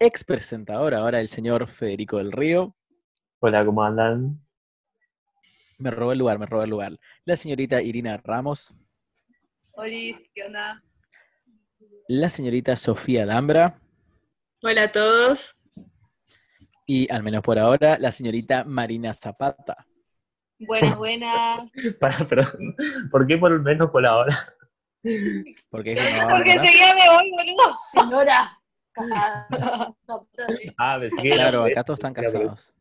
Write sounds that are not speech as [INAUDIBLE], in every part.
ex presentador, ahora el señor Federico del Río. Hola, ¿cómo andan? Me robó el lugar, me robó el lugar. La señorita Irina Ramos. Oli, ¿qué onda? La señorita Sofía Dambra. Hola a todos. Y, al menos por ahora, la señorita Marina Zapata. Buenas, buenas. [LAUGHS] Para, pero, ¿Por qué por lo menos por ahora? Porque es una Porque bárbara. enseguida me voy, boludo. Señora. Casada. Ah, [LAUGHS] Claro, acá todos están casados.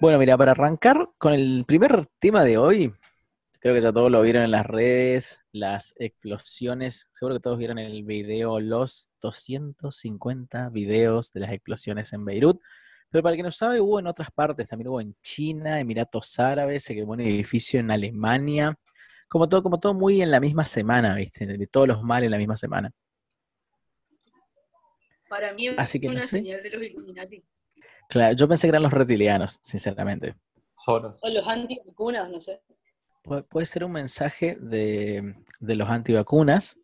Bueno, mira, para arrancar con el primer tema de hoy, creo que ya todos lo vieron en las redes, las explosiones, seguro que todos vieron el video, los 250 videos de las explosiones en Beirut, pero para el que no sabe, hubo en otras partes, también hubo en China, Emiratos Árabes, se quemó un edificio en Alemania, como todo, como todo muy en la misma semana, ¿viste? De todos los males en la misma semana. Para mí es Así que no una sé. señal de los Illuminati. Claro, yo pensé que eran los reptilianos, sinceramente. O los antivacunas, no sé. Puede, puede ser un mensaje de, de los antivacunas,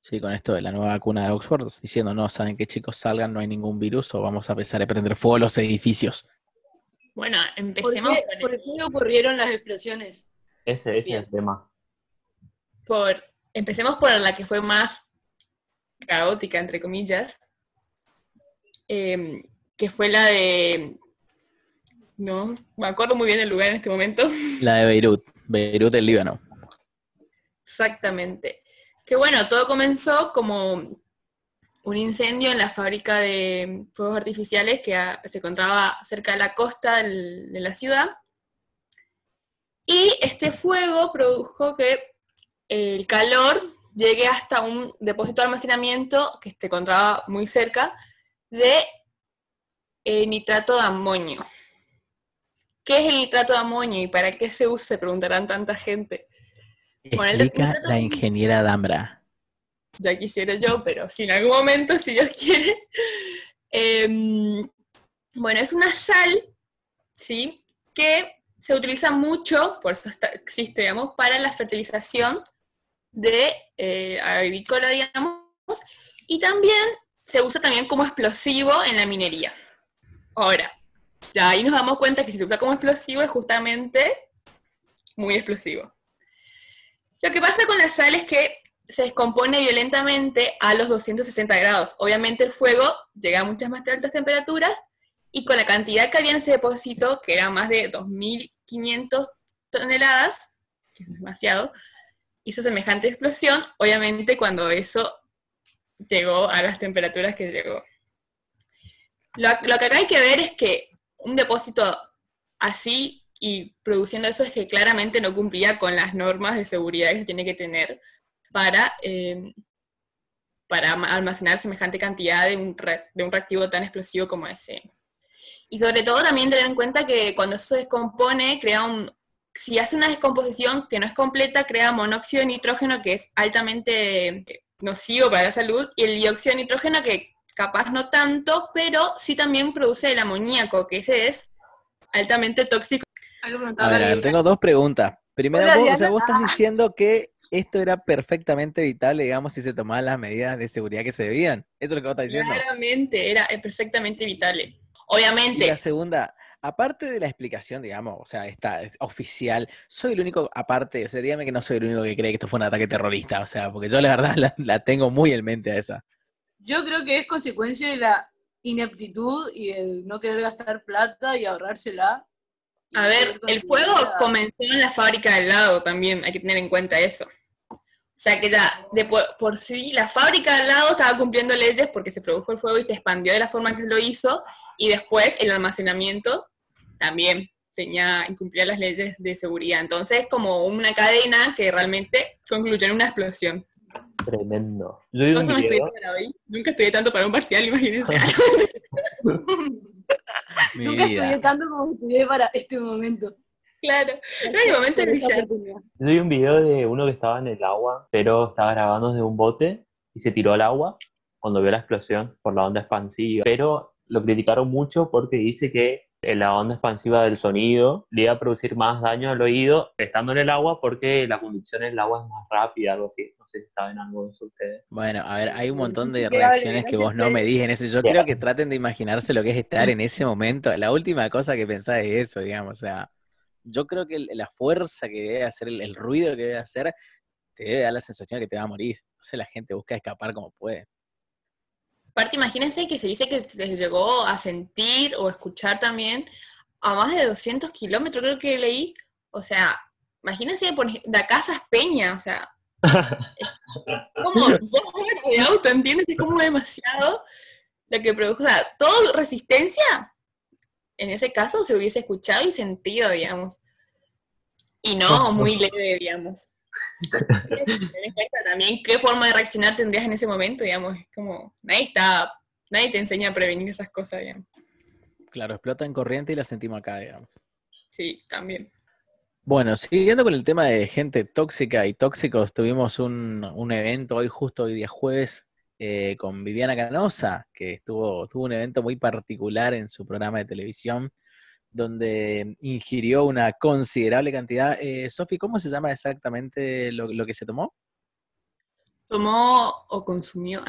sí, con esto de la nueva vacuna de Oxford, diciendo, no, saben que chicos salgan, no hay ningún virus, o vamos a empezar a prender fuego a los edificios. Bueno, ¿Por empecemos qué, por, por qué ocurrieron las explosiones? Ese, ese es el tema. por- empecemos por la que fue más caótica, entre comillas, em, que fue la de... No, me acuerdo muy bien del lugar en este momento. [LAUGHS] La de Beirut, Beirut del Líbano. Exactamente. Que bueno, todo comenzó como un incendio en la fábrica de fuegos artificiales que se encontraba cerca de la costa de la ciudad. Y este fuego produjo que el calor llegue hasta un depósito de almacenamiento que se encontraba muy cerca de eh, nitrato de amonio. ¿Qué es el nitrato de amonio y para qué se usa? Se preguntarán tanta gente. Bueno, Explica la ingeniera Dambra. ya quisiera yo, pero si en algún momento, si Dios quiere. Em, bueno, es una sal, ¿sí? Que se utiliza mucho, por eso está- existe, digamos, para la fertilización de eh, agrícola, digamos, y también se usa también como explosivo en la minería. Ahora, ya ahí nos damos cuenta que si se usa como explosivo es justamente muy explosivo. Lo que pasa con la sal es que se descompone violentamente a los 260 grados. Obviamente el fuego llega a muchas más altas temperaturas y con la cantidad que había en ese depósito, que era más de 2.500 toneladas, que es demasiado, hizo semejante explosión, obviamente cuando eso llegó a las temperaturas que llegó. Lo, lo que acá hay que ver es que un depósito así y produciendo eso es que claramente no cumplía con las normas de seguridad que se tiene que tener para, eh, para almacenar semejante cantidad de un, re- de un reactivo tan explosivo como ese. Y sobre todo también tener en cuenta que cuando eso se descompone, crea un, si hace una descomposición que no es completa, crea monóxido de nitrógeno que es altamente nocivo para la salud, y el dióxido de nitrógeno que capaz no tanto, pero sí también produce el amoníaco, que ese es altamente tóxico. A ver, tengo dos preguntas. Primero, vos, o sea, vos estás diciendo que esto era perfectamente evitable, digamos, si se tomaban las medidas de seguridad que se debían. Eso es lo que vos estás diciendo. Claramente, era eh, perfectamente evitable. Y Obviamente, la segunda, aparte de la explicación, digamos, o sea, está es oficial, soy el único, aparte, o sea, dígame que no soy el único que cree que esto fue un ataque terrorista, o sea, porque yo la verdad [LAUGHS] la, la tengo muy en mente a esa. Yo creo que es consecuencia de la ineptitud y el no querer gastar plata y ahorrársela. Y a ver, el fuego comenzó en la fábrica del lado también, hay que tener en cuenta eso. O sea que ya, de por, por sí, la fábrica del lado estaba cumpliendo leyes porque se produjo el fuego y se expandió de la forma que lo hizo, y después el almacenamiento también tenía, incumplía las leyes de seguridad. Entonces, como una cadena que realmente concluyó en una explosión. Tremendo. Yo vi un me estudié video, para hoy. Nunca estudié tanto para un parcial, [LAUGHS] imagínense. [LAUGHS] Nunca estudié tanto como estudié para este momento. claro. Era mi momento oportunidad. yo vi un video de uno que estaba en el agua, pero estaba grabando desde un bote y se tiró al agua cuando vio la explosión por la onda expansiva. Pero lo criticaron mucho porque dice que la onda expansiva del sonido le iba a producir más daño al oído estando en el agua porque la conducción en el agua es más rápida, algo así. No sé si saben algo de eso ustedes. Bueno, a ver, hay un montón de reacciones que vos no me dije en eso. Yo creo que traten de imaginarse lo que es estar en ese momento. La última cosa que pensás es eso, digamos. O sea, yo creo que la fuerza que debe hacer, el, el ruido que debe hacer, te debe dar la sensación de que te va a morir. Entonces la gente busca escapar como puede. Aparte, imagínense que se dice que se llegó a sentir o escuchar también a más de 200 kilómetros, creo que leí. O sea, imagínense de acá a o sea, [LAUGHS] como dos horas de auto, ¿entiendes? Es como demasiado lo que produjo. O sea, toda resistencia, en ese caso, se hubiese escuchado y sentido, digamos. Y no muy leve, digamos. Entonces, [LAUGHS] ten en cuenta también qué forma de reaccionar tendrías en ese momento, digamos. Es como, nadie está, nadie te enseña a prevenir esas cosas, digamos. Claro, explota en corriente y la sentimos acá, digamos. Sí, también. Bueno, siguiendo con el tema de gente tóxica y tóxicos, tuvimos un, un evento hoy, justo hoy día jueves, eh, con Viviana Canosa, que estuvo, tuvo un evento muy particular en su programa de televisión, donde ingirió una considerable cantidad. Eh, Sofi, ¿cómo se llama exactamente lo, lo que se tomó? Tomó o consumió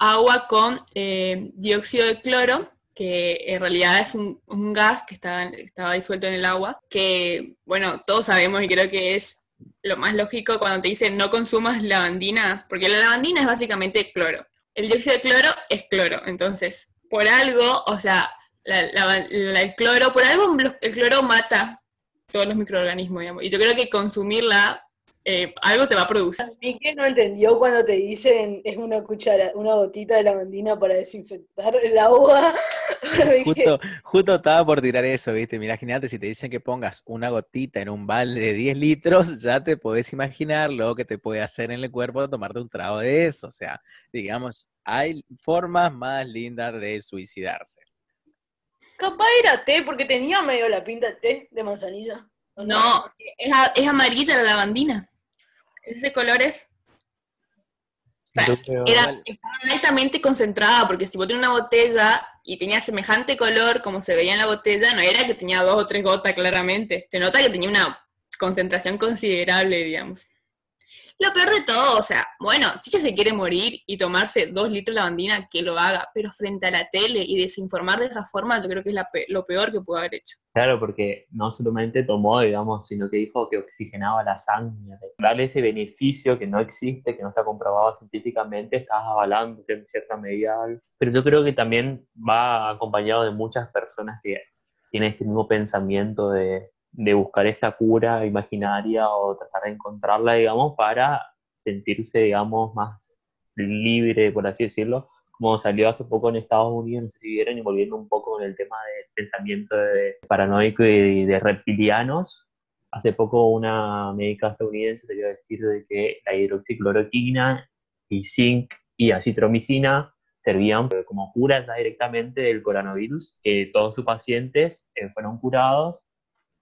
agua con eh, dióxido de cloro, que en realidad es un, gas que está, estaba disuelto en el agua, que, bueno, todos sabemos y creo que es lo más lógico cuando te dicen no consumas lavandina, porque la lavandina es básicamente cloro. El dióxido de cloro es cloro, entonces, por algo, o sea, la- la- la- el cloro, por algo el cloro mata todos los microorganismos, digamos, y yo creo que consumirla, eh, algo te va a producir. Miguel no entendió cuando te dicen es una cuchara, una gotita de lavandina para desinfectar el agua. [LAUGHS] Justo, justo estaba por tirar eso, ¿viste? Mira, imagínate si te dicen que pongas una gotita en un balde de 10 litros, [LAUGHS] ya te podés imaginar lo que te puede hacer en el cuerpo tomarte un trago de eso. O sea, digamos, hay formas más lindas de suicidarse. Capaz era té, porque tenía medio la pinta de té de manzanilla. ¿o No, es, a- es amarilla la lavandina. Ese color es. O sea, era, estaba altamente concentrada, porque si vos tenés una botella y tenía semejante color como se veía en la botella, no era que tenía dos o tres gotas claramente. Se nota que tenía una concentración considerable, digamos. Lo peor de todo, o sea, bueno, si ella se quiere morir y tomarse dos litros de lavandina, que lo haga, pero frente a la tele y desinformar de esa forma, yo creo que es la pe- lo peor que pudo haber hecho. Claro, porque no solamente tomó, digamos, sino que dijo que oxigenaba la sangre. Darle ese beneficio que no existe, que no está comprobado científicamente, estás avalando en cierta medida. Pero yo creo que también va acompañado de muchas personas que tienen este mismo pensamiento de, de buscar esta cura imaginaria o tratar de encontrarla, digamos, para sentirse, digamos, más libre, por así decirlo, como salió hace poco en Estados Unidos, no sé si vieron, y volviendo un poco con el tema del pensamiento de paranoico y de reptilianos. Hace poco una médica estadounidense salió a decir de que la hidroxicloroquina y zinc y acitromicina servían como curas directamente del coronavirus, que todos sus pacientes eh, fueron curados,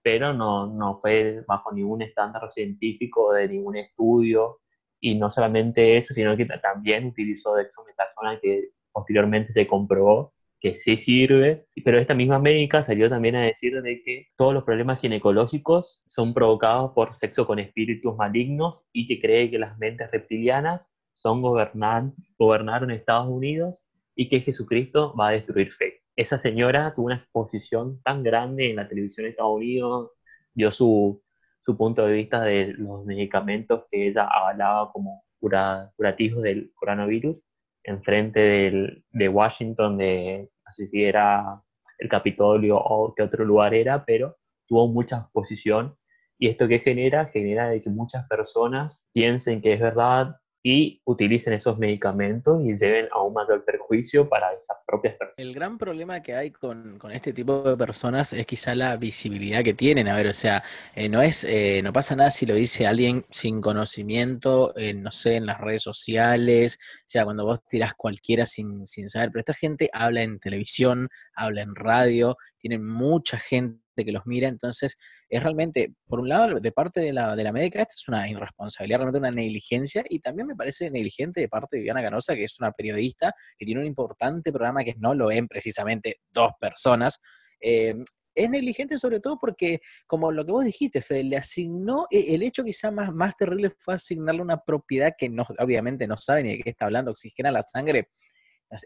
pero no, no fue bajo ningún estándar científico de ningún estudio, y no solamente eso, sino que ta- también utilizó dexametasona que posteriormente se comprobó que sí sirve, pero esta misma médica salió también a decir de que todos los problemas ginecológicos son provocados por sexo con espíritus malignos y que cree que las mentes reptilianas son gobernan, gobernaron Estados Unidos y que Jesucristo va a destruir fe. Esa señora tuvo una exposición tan grande en la televisión de Estados Unidos, dio su, su punto de vista de los medicamentos que ella avalaba como cura- curativos del coronavirus enfrente del, de Washington, de no si era el Capitolio o qué otro lugar era, pero tuvo mucha exposición. ¿Y esto qué genera? Genera de que muchas personas piensen que es verdad, y utilicen esos medicamentos y lleven a un mayor perjuicio para esas propias personas. El gran problema que hay con, con este tipo de personas es quizá la visibilidad que tienen. A ver, o sea, eh, no es, eh, no pasa nada si lo dice alguien sin conocimiento, eh, no sé, en las redes sociales, o sea, cuando vos tirás cualquiera sin, sin saber, pero esta gente habla en televisión, habla en radio, tienen mucha gente que los mira, entonces es realmente, por un lado, de parte de la, de la médica, esto es una irresponsabilidad, realmente una negligencia, y también me parece negligente de parte de Viviana Canosa, que es una periodista que tiene un importante programa que no lo ven precisamente dos personas. eh, es negligente sobre todo porque, como lo que vos dijiste, Fede, le asignó, e- el hecho quizá más, más terrible fue asignarle una propiedad que no, obviamente no sabe ni de qué está hablando, oxigena la sangre.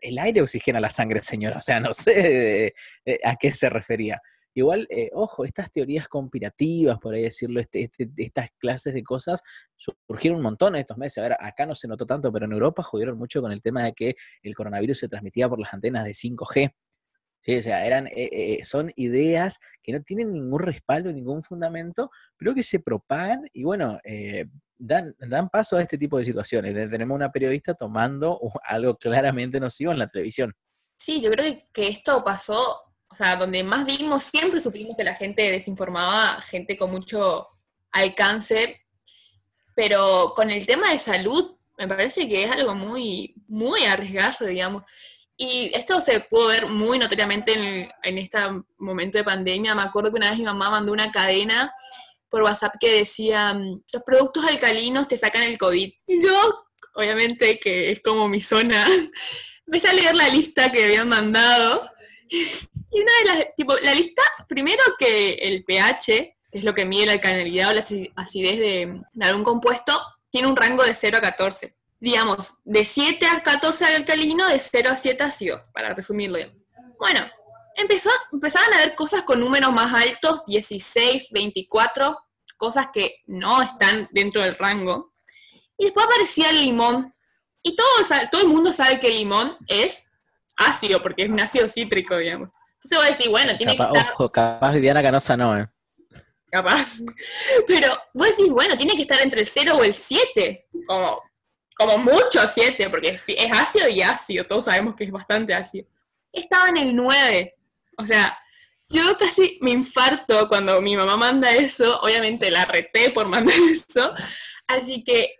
El aire oxigena la sangre, señora, o sea, no sé de- de- a qué se refería. Igual, eh, ojo, estas teorías conspirativas, por ahí decirlo, este, este- estas clases de cosas surgieron un montón en estos meses. A ver, acá no se notó tanto, pero en Europa jodieron mucho con el tema de que el coronavirus se transmitía por las antenas de 5G. Sí, o sea, eran, eh, eh, son ideas que no tienen ningún respaldo, ningún fundamento, pero que se propagan y bueno, eh, dan, dan paso a este tipo de situaciones. Tenemos una periodista tomando algo claramente nocivo en la televisión. Sí, yo creo que- esto pasó, o sea, donde más vimos, siempre supimos que la gente desinformaba, gente con mucho alcance, pero con el tema de salud, me parece que es algo muy, muy arriesgado, digamos. Y esto se pudo ver muy notoriamente en, en este momento de pandemia. Me acuerdo que una vez mi mamá mandó una cadena por WhatsApp que decía, los productos alcalinos te sacan el COVID. Y yo, obviamente que es como mi zona, [LAUGHS] empecé a leer la lista que habían mandado. Y una de las, tipo, la lista, primero que el pH, que es lo que mide la alcalinidad o la aci- acidez de, de algún compuesto, tiene un rango de 0 a 14. Digamos, de 7 a 14 alcalino, de 0 a 7 ácido, para resumirlo. Bueno, empezó, empezaban a ver cosas con números más altos, 16, 24, cosas que no están dentro del rango. Y después aparecía el limón. Y todo, todo el mundo sabe que el limón es ácido, porque es un ácido cítrico, digamos. Entonces voy a decir, bueno, tiene Capaz, que estar ojo, capaz Viviana Canosa no, ¿eh? capaz. [LAUGHS] Pero vos decís, bueno, tiene que estar entre el 0 o el 7, como, como mucho 7, porque si es ácido y ácido, todos sabemos que es bastante ácido. Estaba en el 9, o sea, yo casi me infarto cuando mi mamá manda eso, obviamente la reté por mandar [LAUGHS] eso, así que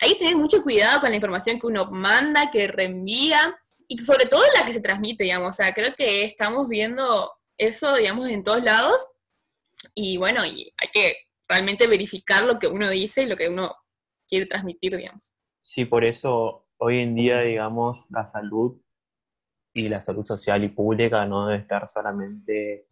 hay que tener mucho cuidado con la información que uno manda, que reenvía, y sobre todo la que se transmite, digamos, o sea, creo que estamos viendo eso, digamos, en todos lados, y bueno, y hay que realmente verificar lo que uno dice y lo que uno quiere transmitir, digamos. Sí, por eso hoy en día, digamos, la salud y la salud social y pública no debe estar solamente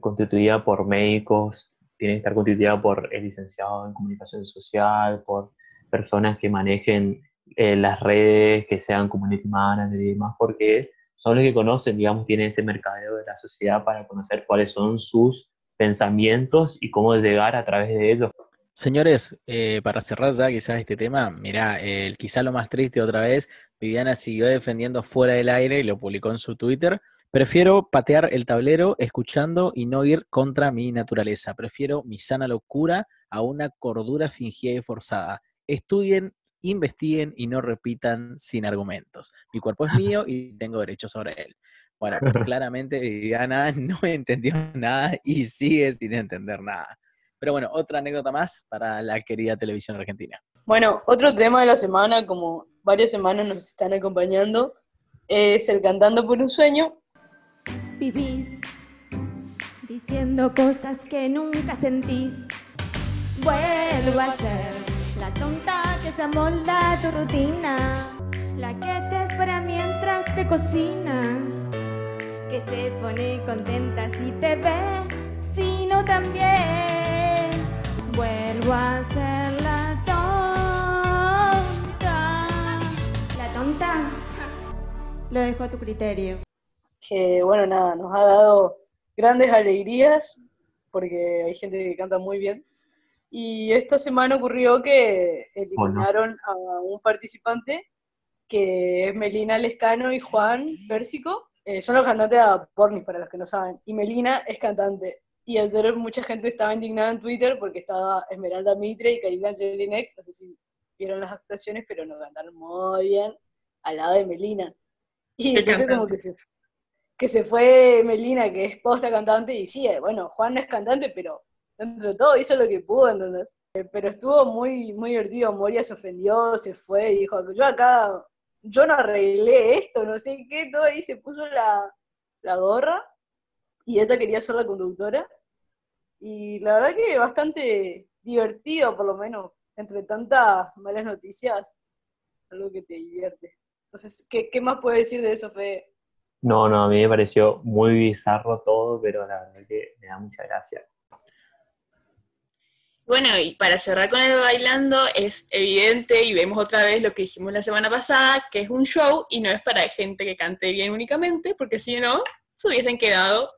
constituida por médicos, tiene que estar constituida por el licenciado en comunicación social, por personas que manejen eh, las redes, que sean community manager y demás, porque son los que conocen, digamos, tienen ese mercadeo de la sociedad para conocer cuáles son sus pensamientos y cómo llegar a través de ellos. Señores, eh, para cerrar ya quizás este tema, mirá, eh, quizá lo más triste otra vez, Viviana siguió defendiendo fuera del aire y lo publicó en su Twitter. Prefiero patear el tablero escuchando y no ir contra mi naturaleza. Prefiero mi sana locura a una cordura fingida y forzada. Estudien, investiguen y no repitan sin argumentos. Mi cuerpo es mío y tengo derecho sobre él. Bueno, [LAUGHS] claramente Viviana [LAUGHS] no entendió nada y sigue sin entender nada. Pero bueno, otra anécdota más para la querida televisión argentina. Bueno, otro tema de la semana, como varias semanas nos están acompañando, es el Cantando por un Sueño. Vivís diciendo cosas que nunca sentís. Vuelvo a ser la tonta que se amolda a tu rutina, la que te espera mientras te cocina, que se pone contenta si te ve, sino también. Vuelvo a ser la tonta, la tonta. Lo dejo a tu criterio. que bueno, nada, nos ha dado grandes alegrías porque hay gente que canta muy bien. Y esta semana ocurrió que eliminaron a un participante que es Melina Lescano y Juan Pérsico. Eh, son los cantantes de Pornis, para los que no saben. Y Melina es cantante. Y ayer mucha gente estaba indignada en Twitter porque estaba Esmeralda Mitre y Karina Jelinek, no sé si vieron las actuaciones, pero no cantaron muy bien al lado de Melina. Y ¿Qué entonces como que se, que se fue Melina, que es posta cantante, y sí, eh, bueno, Juan no es cantante, pero dentro de todo hizo lo que pudo, ¿entendés? Eh, Pero estuvo muy, muy divertido, Moria se ofendió, se fue y dijo, yo acá, yo no arreglé esto, no sé qué, todo ahí se puso la, la gorra, y ella quería ser la conductora, y la verdad que bastante divertido, por lo menos, entre tantas malas noticias, algo que te divierte. Entonces, ¿qué, qué más puedes decir de eso, Fede? No, no, a mí me pareció muy bizarro todo, pero la verdad que me da mucha gracia. Bueno, y para cerrar con el bailando, es evidente y vemos otra vez lo que dijimos la semana pasada, que es un show y no es para gente que cante bien únicamente, porque si no, se hubiesen quedado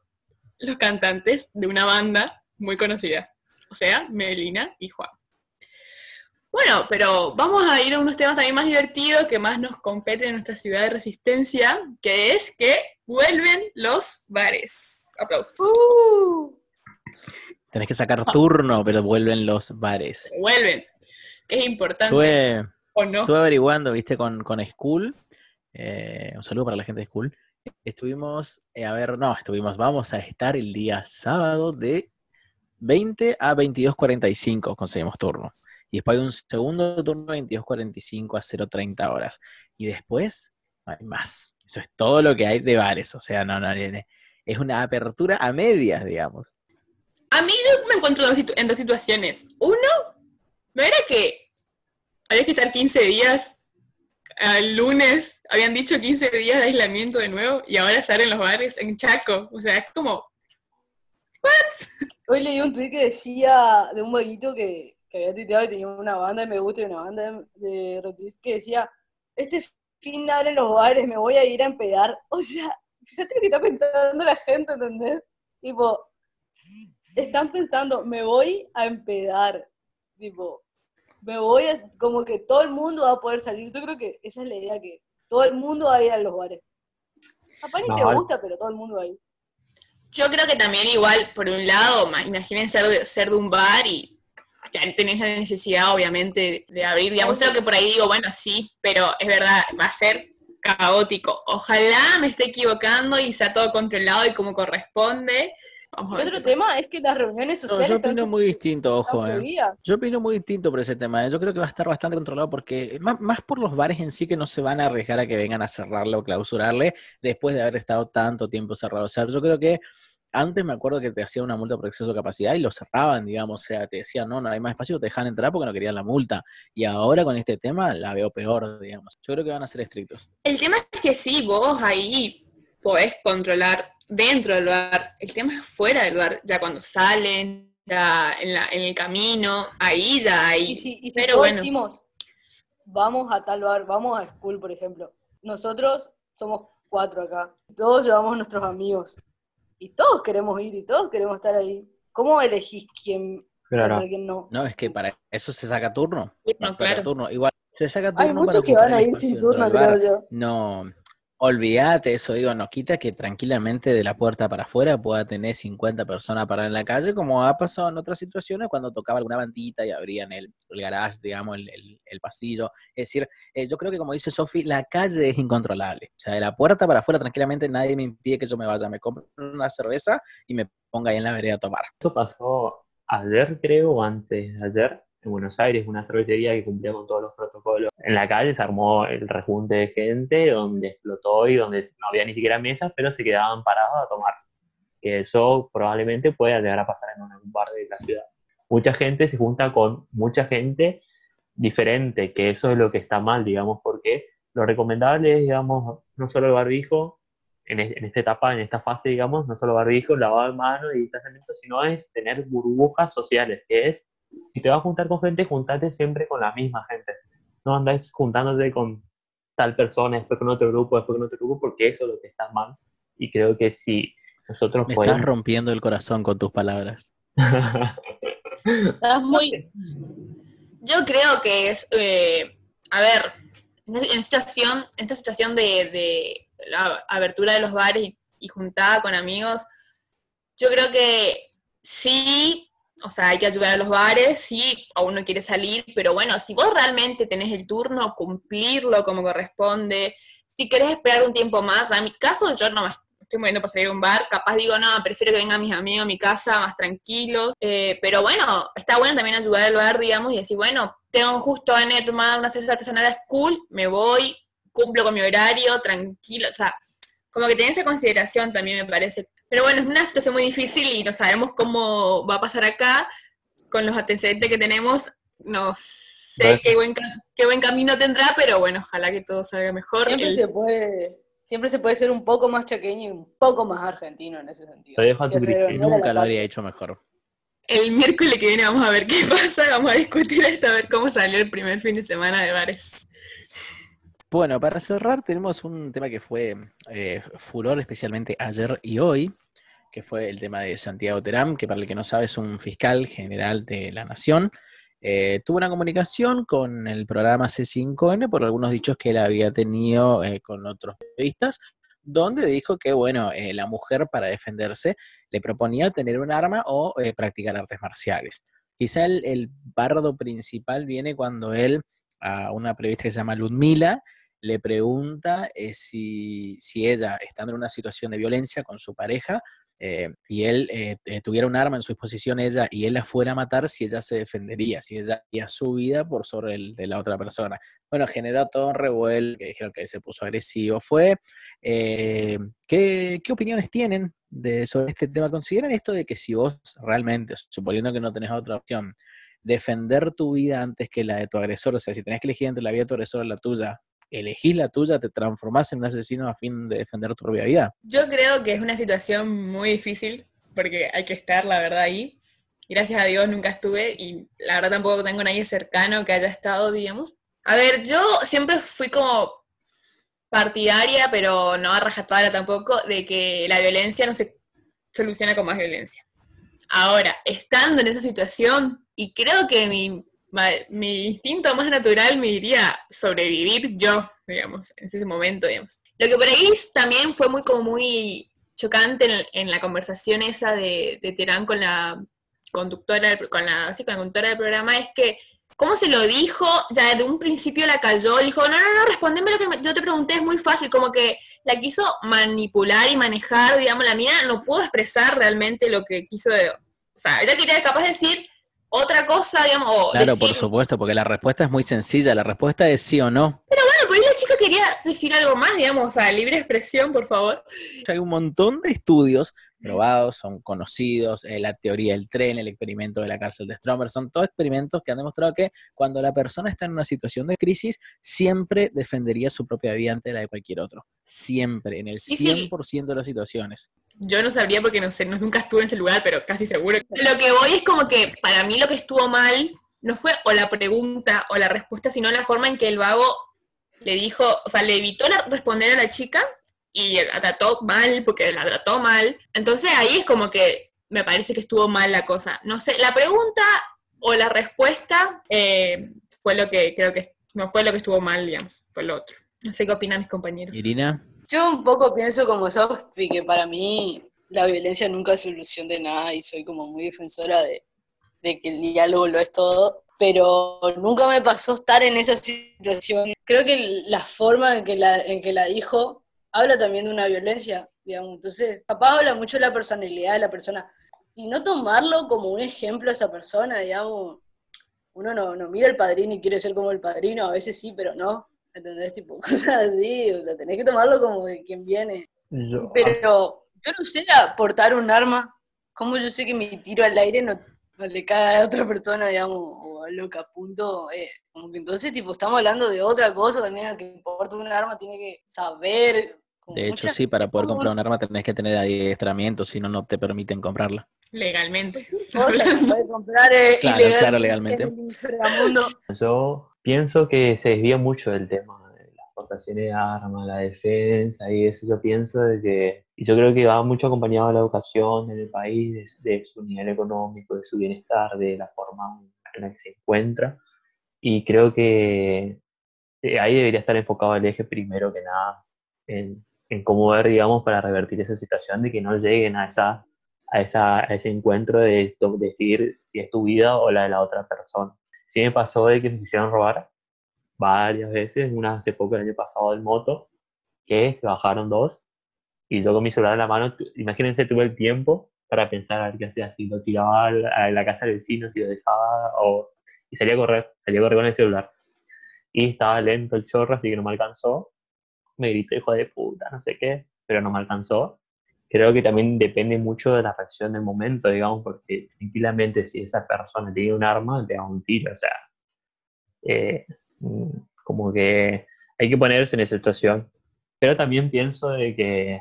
los cantantes de una banda muy conocida, o sea, Melina y Juan. Bueno, pero vamos a ir a unos temas también más divertidos que más nos competen en nuestra ciudad de resistencia, que es que vuelven los bares. Aplausos. ¡Uh! Tenés que sacar turno, pero vuelven los bares. Vuelven, que es importante, Estuve, ¿o no? estuve averiguando, viste, con, con School. eh, un saludo para la gente de School. Estuvimos, eh, a ver, no, estuvimos, vamos a estar el día sábado de 20 a 22.45, conseguimos turno. Y después hay un segundo turno 22.45 a 0.30 horas. Y después no hay más. Eso es todo lo que hay de bares. O sea, no, no, es una apertura a medias, digamos. A mí yo me encuentro en dos situaciones. Uno, ¿no era que había que estar 15 días al lunes? Habían dicho 15 días de aislamiento de nuevo y ahora estar en los bares en Chaco. O sea, es como, Hoy leí un tweet que decía de un vaguito que, que había tuiteado y tenía una banda de me gusta y una banda de, de retweets que decía, este fin de abren los bares, me voy a ir a empedar. O sea, fíjate lo que está pensando la gente, ¿entendés? Tipo, están pensando, me voy a empedar. Tipo, me voy a, como que todo el mundo va a poder salir. Yo creo que esa es la idea, que todo el mundo va a ir a los bares. Capaz ni No, te gusta, pero todo el mundo va a ir. Yo creo que también igual, por un lado, ma- imaginen ser de, ser de un bar y tenés la necesidad, obviamente, de abrir, digamos, creo que por ahí digo, bueno, sí, pero es verdad, va a ser caótico. Ojalá me esté equivocando y sea todo controlado y como corresponde. Vamos Y otro tema es que las reuniones No, sociales yo opino muy distinto, ojo, eh. Yo opino muy distinto por ese tema. ¿eh? Yo creo que va a estar bastante controlado porque, más, más por los bares en sí que no se van a arriesgar a que vengan a cerrarle o clausurarle después de haber estado tanto tiempo cerrado. O sea, yo creo que antes me acuerdo que te hacían una multa por exceso de capacidad y lo cerraban, digamos. O sea, te decían, no, no hay más espacio, te dejan entrar porque no querían la multa. Y ahora con este tema la veo peor, digamos. Yo creo que van a ser estrictos. El tema es que sí, vos ahí podés controlar dentro del bar. El tema es fuera del bar, ya cuando salen, ya en, la- en el camino, ahí ya hay. Y si, y si Pero todos bueno. decimos, vamos a tal bar, vamos a school, por ejemplo. Nosotros somos cuatro acá. Todos llevamos nuestros amigos. Y todos queremos ir y todos queremos estar ahí. ¿Cómo elegís quién Claro. no? No, es que para eso se saca turno. Claro. turno. Igual, se saca turno Hay para muchos que van a ir sin turno, creo yo. No, olvídate eso, digo, no quita que tranquilamente de la puerta para afuera pueda tener 50 personas paradas en la calle, como ha pasado en otras situaciones cuando tocaba alguna bandita y abrían el, el garage, digamos, el, el- pasillo. Es decir, eh, yo creo que como dice Sofi, la calle es incontrolable. O sea, de la puerta para afuera tranquilamente nadie me impide que yo me vaya, me compro una cerveza y me ponga ahí en la vereda a tomar. Esto pasó ayer, creo, antes ayer, en Buenos Aires, una cervecería que cumplía con todos los protocolos. En la calle se armó el rejunte de gente, donde explotó y donde no había ni siquiera mesas, pero se quedaban parados a tomar. Que eso probablemente pueda llegar a pasar en algún bar de la ciudad. Mucha gente se junta con mucha gente diferente, que eso es lo que está mal, digamos, porque lo recomendable es, digamos, no solo el barbijo, en, en esta etapa, en esta fase, digamos, no solo barbijo, lavado de manos y distanciamiento, sino es tener burbujas sociales, que es, si te vas a juntar con gente, juntate siempre con la misma gente. No andáis juntándote con tal persona, después con otro grupo, después con otro grupo, porque eso es lo que está mal. Y creo que si nosotros Me estás rompiendo el corazón con tus palabras. [LAUGHS] Estás muy... Yo creo que es, eh, a ver, en esta situación, en esta situación de, de la abertura de los bares y, y juntada con amigos, yo creo que sí O sea, hay que ayudar a los bares si a uno quiere salir, pero bueno, si vos realmente tenés el turno, cumplirlo como corresponde. Si querés esperar un tiempo más, en mi caso yo no me estoy moviendo para salir a un bar, capaz digo, no, prefiero que vengan mis amigos a mi casa más tranquilos. Eh, pero bueno, está bueno también ayudar al bar, digamos, y decir, bueno, tengo justo a tomar una cerveza artesanal cool, me voy, cumplo con mi horario, tranquilo, o sea, como que tiene esa consideración también me parece. Pero bueno, es una situación muy difícil y no sabemos cómo va a pasar acá con los antecedentes que tenemos. No sé qué buen, qué buen camino tendrá, pero bueno, ojalá que todo salga mejor. Siempre, se puede, siempre se puede ser un poco más chaqueño y un poco más argentino en ese sentido. Nunca lo habría hecho mejor. El miércoles que viene vamos a ver qué [LAUGHS] pasa, vamos a discutir esto, a ver cómo salió el primer fin de semana de bares. Bueno, para cerrar tenemos un tema que fue eh, furor especialmente ayer y hoy, que fue el tema de Santiago Terán, que para el que no sabe es un fiscal general de la Nación. Eh, tuvo una comunicación con el programa C5N por algunos dichos que él había tenido eh, con otros periodistas, donde dijo que, bueno, la mujer para defenderse le proponía tener un arma o practicar artes marciales. Quizá el, el bardo principal viene cuando él, a una periodista que se llama Ludmila, le pregunta eh, si, si, ella, estando en una situación de violencia con su pareja, eh, y él eh, tuviera un arma en su disposición ella y él la fuera a matar, si ella se defendería, si ella haría su vida por sobre el de la otra persona. Bueno, generó todo un revuelo, que dijeron que se puso agresivo. Fue, ¿qué, ¿qué, opiniones tienen de, sobre este tema? ¿Consideran esto de que si vos realmente, suponiendo que no tenés otra opción, defender tu vida antes que la de tu agresor, o sea, si tenés que elegir entre la vida de tu agresor o la tuya, elegís la tuya, te transformás en un asesino a fin de defender tu propia vida. Yo creo que es una situación muy difícil, porque hay que estar, la verdad, ahí. Gracias a Dios nunca estuve y la verdad tampoco tengo nadie cercano que haya estado, digamos. A ver, yo siempre fui como partidaria, pero no a rajatabla tampoco, de que la violencia no se soluciona con más violencia. Ahora, estando en esa situación, y creo que mi mi instinto más natural me diría sobrevivir yo, digamos, en ese momento, digamos. Lo que por ahí también fue muy como muy chocante en, la conversación esa de, de, Terán con la conductora, con la, sí, con la conductora del programa, es que ¿Cómo se lo dijo? Ya de un principio la cayó, dijo, no, no, no, respondeme lo que yo te pregunté, es muy fácil, como que la quiso manipular y manejar, digamos, la mía no pudo expresar realmente lo que quiso, o sea, ella quería capaz de decir, otra cosa, digamos. claro, por supuesto, porque la respuesta es muy sencilla, la respuesta es sí o no. Pero bueno, pues la chica quería decir algo más, digamos, a libre expresión, por favor. Hay un montón de estudios probados, son conocidos, eh, la teoría del tren, el experimento de la cárcel de Stromer, son todos experimentos que han demostrado que cuando la persona está en una situación de crisis, siempre defendería su propia vida ante la de cualquier otro. Siempre, en el 100% de las situaciones. Yo no sabría porque no sé, no, nunca estuve en ese lugar, pero casi seguro. Lo que voy es como que para mí lo que estuvo mal no fue o la pregunta o la respuesta, sino la forma en que el vago le dijo, o sea, le evitó responder a la chica y la trató mal porque la trató mal. Entonces ahí es como que me parece que estuvo mal la cosa. No sé, la pregunta o la respuesta eh, fue lo que creo que no fue lo que estuvo mal, digamos, fue lo otro. No sé qué opinan mis compañeros. Irina. Yo un poco pienso como Sophie, que para mí la violencia nunca es solución de nada y soy como muy defensora de, de que el diálogo lo es todo pero nunca me pasó estar en esa situación. Creo que la forma en que la, en que la dijo habla también de una violencia, digamos. Entonces, capaz habla mucho de la personalidad de la persona. Y no tomarlo como un ejemplo a esa persona, digamos. Uno no, no mira al padrino y quiere ser como el padrino, a veces sí, pero no. ¿Entendés? Tipo, [LAUGHS] cosas así, o sea, tenés que tomarlo como de quien viene. pero yo no sé portar un arma. ¿Cómo yo sé que mi tiro al aire no no le cae a otra persona, digamos, o a lo que apunto, eh, como que entonces, tipo, estamos hablando de otra cosa también, al que importa un arma tiene que saber. De hecho, sí, para poder comprar un arma tenés que tener adiestramiento, si no, no te permiten comprarla. Legalmente. comprar eh, claro, claro, legalmente. Yo pienso que se desvía mucho del tema exportaciones de armas, la defensa y eso yo pienso de que, y yo creo que va mucho acompañado de la educación en el país, de, su nivel económico, de su bienestar, de la forma en la que se encuentra. Y creo que eh, ahí debería estar enfocado el eje primero que nada en, cómo ver, digamos, para revertir esa situación de que no lleguen a esa a, esa, a ese encuentro de to- decidir si es tu vida o la de la otra persona. Sí me pasó de que me quisieron robar varias veces, una hace poco el año pasado en moto, que bajaron dos y yo con mi celular en la mano, imagínense, tuve el tiempo para pensar a ver qué hacía, si lo tiraba a la casa del vecino, si lo dejaba o... Y salía a correr, salía a correr con el celular. Y estaba lento el chorro, así que no me alcanzó. Me gritó hijo de puta, no sé qué, pero no me alcanzó. Creo que también depende mucho de la reacción del momento, digamos, porque tranquilamente si esa persona tiene un arma, te da un tiro, o sea, eh, mm, como que hay que ponerse en esa situación. Pero también pienso de que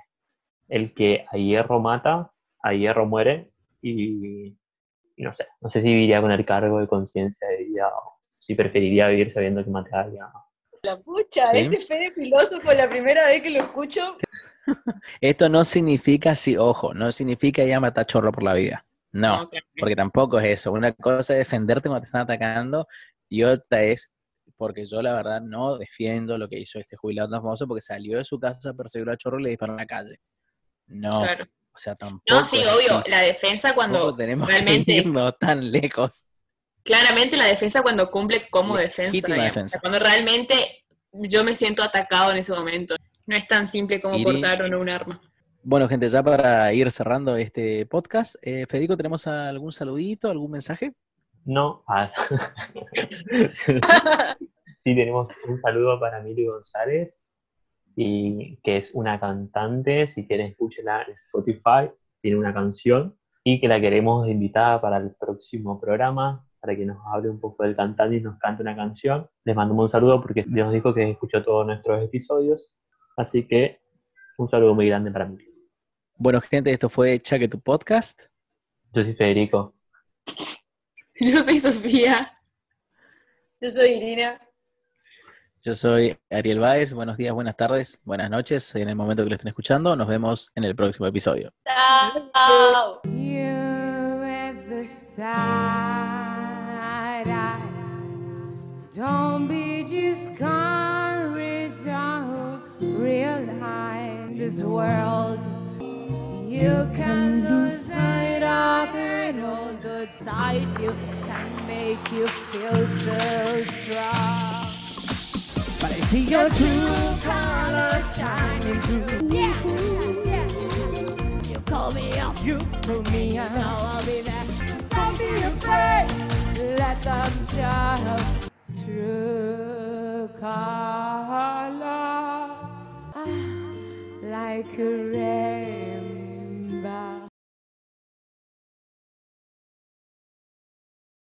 el que a hierro mata, a hierro muere, y, y no sé, no sé si viviría con el cargo de conciencia de vida o si preferiría vivir sabiendo que maté a alguien. La pucha, Sí. este Fede filósofo, la primera vez que lo escucho, Esto no significa, sí, ojo, no significa ya matar chorro por la vida. No, porque tampoco es eso. Una cosa es defenderte cuando te están atacando y otra es, porque yo la verdad no defiendo lo que hizo este jubilado tan famoso porque salió de su casa, perseguir a chorro y le disparó en la calle. No, Claro. o sea, tampoco. No, sí, obvio, así. la defensa cuando tenemos realmente- que irnos tan lejos. Claramente la defensa cuando cumple como defensa. Legítima digamos. defensa. O sea, cuando realmente yo me siento atacado en ese momento. No es tan simple como Iri- portar un arma. Bueno, gente, ya para ir cerrando este podcast, eh, Federico, ¿tenemos algún saludito, algún mensaje? No. Ah. [LAUGHS] sí, tenemos un saludo para Mili González, y, que es una cantante, si quieren escúchela en Spotify, tiene una canción, y que la queremos invitada para el próximo programa, para que nos hable un poco del cantante y nos cante una canción. Les mandamos un saludo porque nos dijo que escuchó todos nuestros episodios, así que un saludo muy grande para mí. Bueno, gente, esto fue Chaque tu podcast. Yo soy Federico. [LAUGHS] Yo soy Sofía. yo soy Irina. Yo soy Ariel Báez. Buenos días, buenas tardes, buenas noches en el momento que lo estén escuchando. Nos vemos en el próximo episodio. Chao. Don't be discouraged this world. You can lose sight of it all the tide you can make you feel so strong. But I see your true colors shining through. Yeah, yeah. You call me up, you pull me up. Now I'll be there. Don't be afraid. Let them show true colors. Like a ray